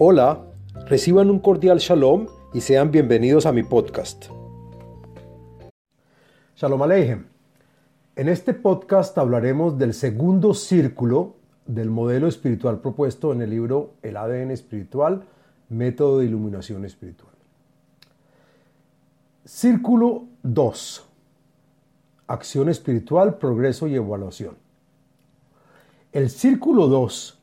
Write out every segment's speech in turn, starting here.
Hola, reciban un cordial shalom y sean bienvenidos a mi podcast. Shalom Aleichem. En este podcast hablaremos del segundo círculo del modelo espiritual propuesto en el libro El ADN espiritual, método de iluminación espiritual. Círculo 2. Acción espiritual, progreso y evaluación. El círculo 2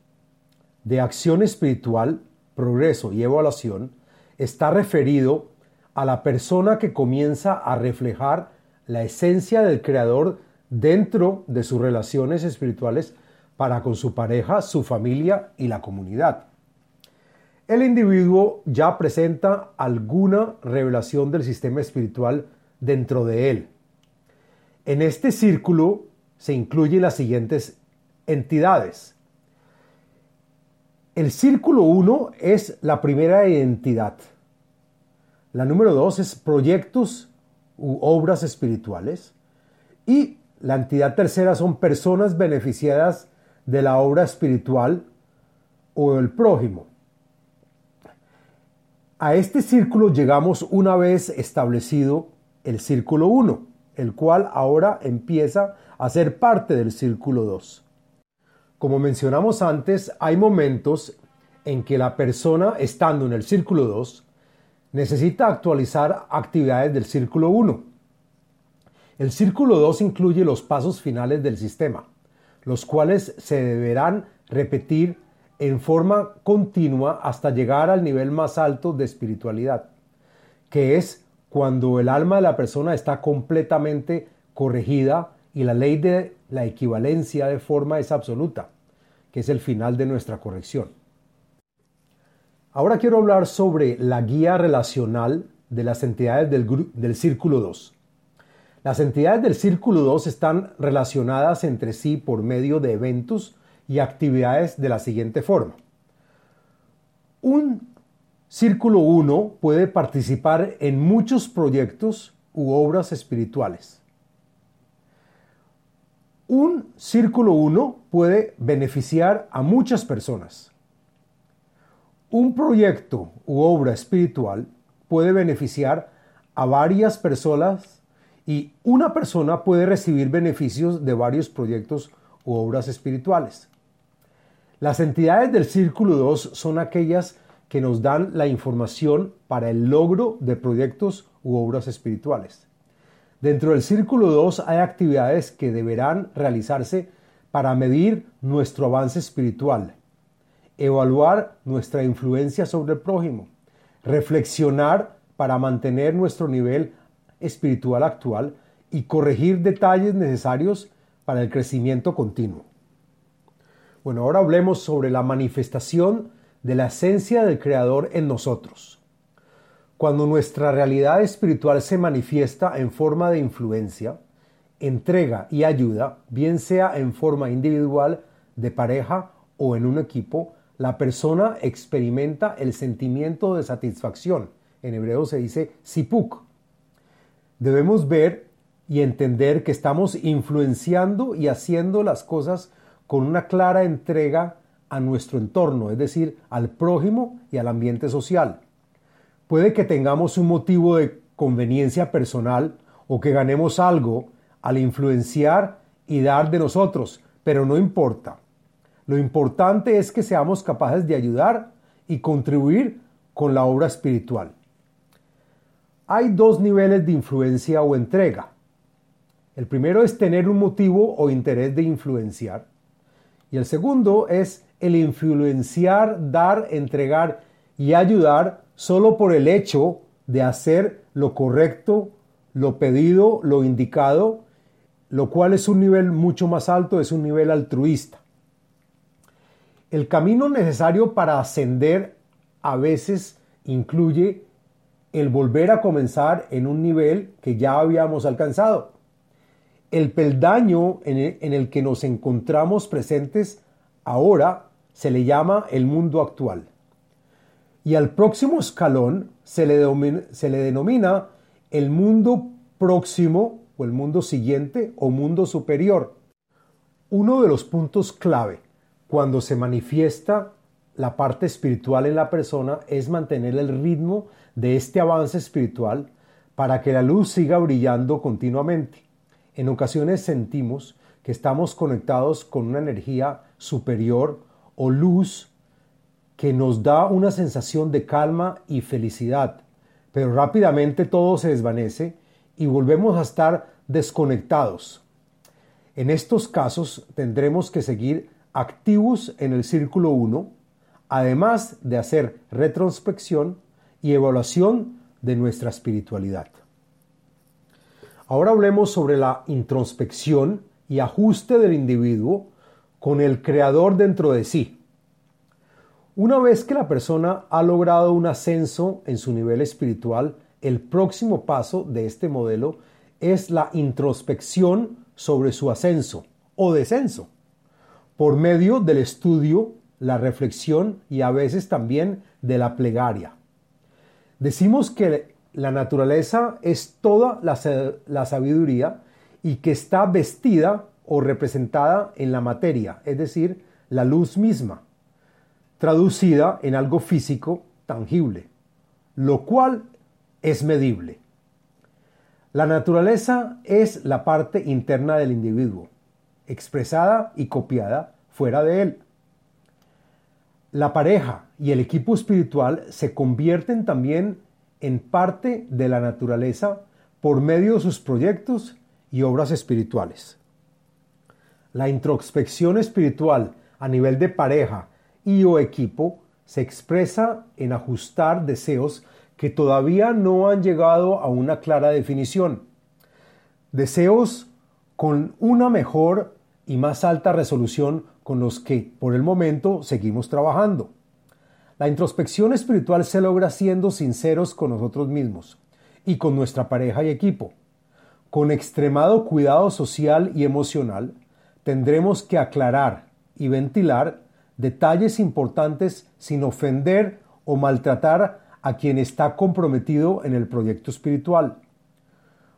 de acción espiritual progreso y evaluación está referido a la persona que comienza a reflejar la esencia del Creador dentro de sus relaciones espirituales para con su pareja, su familia y la comunidad. El individuo ya presenta alguna revelación del sistema espiritual dentro de él. En este círculo se incluyen las siguientes entidades. El círculo 1 es la primera identidad. La número 2 es proyectos u obras espirituales. Y la entidad tercera son personas beneficiadas de la obra espiritual o el prójimo. A este círculo llegamos una vez establecido el círculo 1, el cual ahora empieza a ser parte del círculo 2. Como mencionamos antes, hay momentos en que la persona, estando en el círculo 2, necesita actualizar actividades del círculo 1. El círculo 2 incluye los pasos finales del sistema, los cuales se deberán repetir en forma continua hasta llegar al nivel más alto de espiritualidad, que es cuando el alma de la persona está completamente corregida y la ley de la equivalencia de forma es absoluta, que es el final de nuestra corrección. Ahora quiero hablar sobre la guía relacional de las entidades del, Círculo 2. Las entidades del Círculo 2 están relacionadas entre sí por medio de eventos y actividades de la siguiente forma. Un Círculo 1 puede participar en muchos proyectos u obras espirituales. Un círculo 1 puede beneficiar a muchas personas. Un proyecto u obra espiritual puede beneficiar a varias personas y una persona puede recibir beneficios de varios proyectos u obras espirituales. Las entidades del círculo 2 son aquellas que nos dan la información para el logro de proyectos u obras espirituales. Dentro del círculo 2 hay actividades que deberán realizarse para medir nuestro avance espiritual, evaluar nuestra influencia sobre el prójimo, reflexionar para mantener nuestro nivel espiritual actual y corregir detalles necesarios para el crecimiento continuo. Bueno, ahora hablemos sobre la manifestación de la esencia del Creador en nosotros. Cuando nuestra realidad espiritual se manifiesta en forma de influencia, entrega y ayuda, bien sea en forma individual, de pareja o en un equipo, la persona experimenta el sentimiento de satisfacción. En hebreo se dice sipuk. Debemos ver y entender que estamos influenciando y haciendo las cosas con una clara entrega a nuestro entorno, es decir, al prójimo y al ambiente social. Puede que tengamos un motivo de conveniencia personal o que ganemos algo al influenciar y dar de nosotros, pero no importa. Lo importante es que seamos capaces de ayudar y contribuir con la obra espiritual. Hay dos niveles de influencia o entrega. El primero es tener un motivo o interés de influenciar. Y el segundo es el influenciar, dar, entregar y ayudar solo por el hecho de hacer lo correcto, lo pedido, lo indicado, lo cual es un nivel mucho más alto, es un nivel altruista. El camino necesario para ascender a veces incluye el volver a comenzar en un nivel que ya habíamos alcanzado. El peldaño en el, que nos encontramos presentes ahora se le llama el mundo actual y al próximo escalón se le, denomina el mundo próximo o el mundo siguiente o mundo superior. Uno de los puntos clave cuando se manifiesta la parte espiritual en la persona es mantener el ritmo de este avance espiritual para que la luz siga brillando continuamente. En ocasiones sentimos que estamos conectados con una energía superior o luz que nos da una sensación de calma y felicidad, pero rápidamente todo se desvanece y volvemos a estar desconectados. En estos casos tendremos que seguir activos en el círculo 1, además de hacer retrospección y evaluación de nuestra espiritualidad. Ahora hablemos sobre la introspección y ajuste del individuo con el creador dentro de sí. Una vez que la persona ha logrado un ascenso en su nivel espiritual, el próximo paso de este modelo es la introspección sobre su ascenso o descenso, por medio del estudio, la reflexión y a veces también de la plegaria. Decimos que la naturaleza es toda la, sabiduría y que está vestida o representada en la materia, es decir, la luz misma traducida en algo físico tangible, lo cual es medible. La naturaleza es la parte interna del individuo, expresada y copiada fuera de él. La pareja y el equipo espiritual se convierten también en parte de la naturaleza por medio de sus proyectos y obras espirituales. La introspección espiritual a nivel de pareja y o equipo se expresa en ajustar deseos que todavía no han llegado a una clara definición. Deseos con una mejor y más alta resolución con los que por el momento seguimos trabajando. La introspección espiritual se logra siendo sinceros con nosotros mismos y con nuestra pareja y equipo. Con extremado cuidado social y emocional, tendremos que aclarar y ventilar detalles importantes sin ofender o maltratar a quien está comprometido en el proyecto espiritual.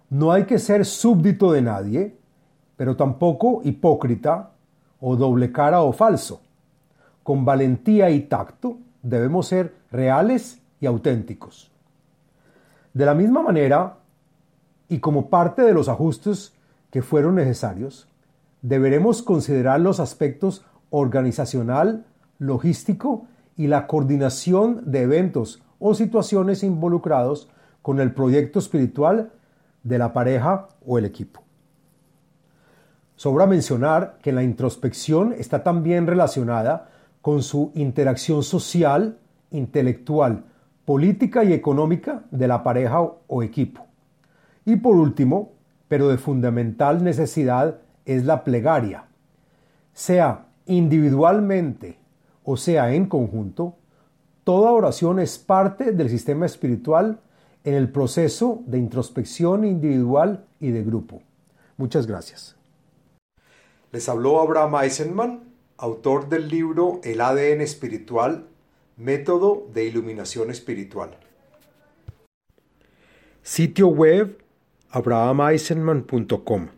No hay que ser súbdito de nadie, pero tampoco hipócrita o doble cara o falso. Con valentía y tacto debemos ser reales y auténticos. De la misma manera, y como parte de los ajustes que fueron necesarios, deberemos considerar los aspectos organizacional, logístico y la coordinación de eventos o situaciones involucrados con el proyecto espiritual de la pareja o el equipo. Sobra mencionar que la introspección está también relacionada con su interacción social, intelectual, política y económica de la pareja o equipo. Y por último, pero de fundamental necesidad, es la plegaria, sea individualmente o sea en conjunto, toda oración es parte del sistema espiritual en el proceso de introspección individual y de grupo. Muchas gracias. Les habló Abraham Eisenman, autor del libro El ADN espiritual, método de iluminación espiritual. Sitio web abrahameisenman.com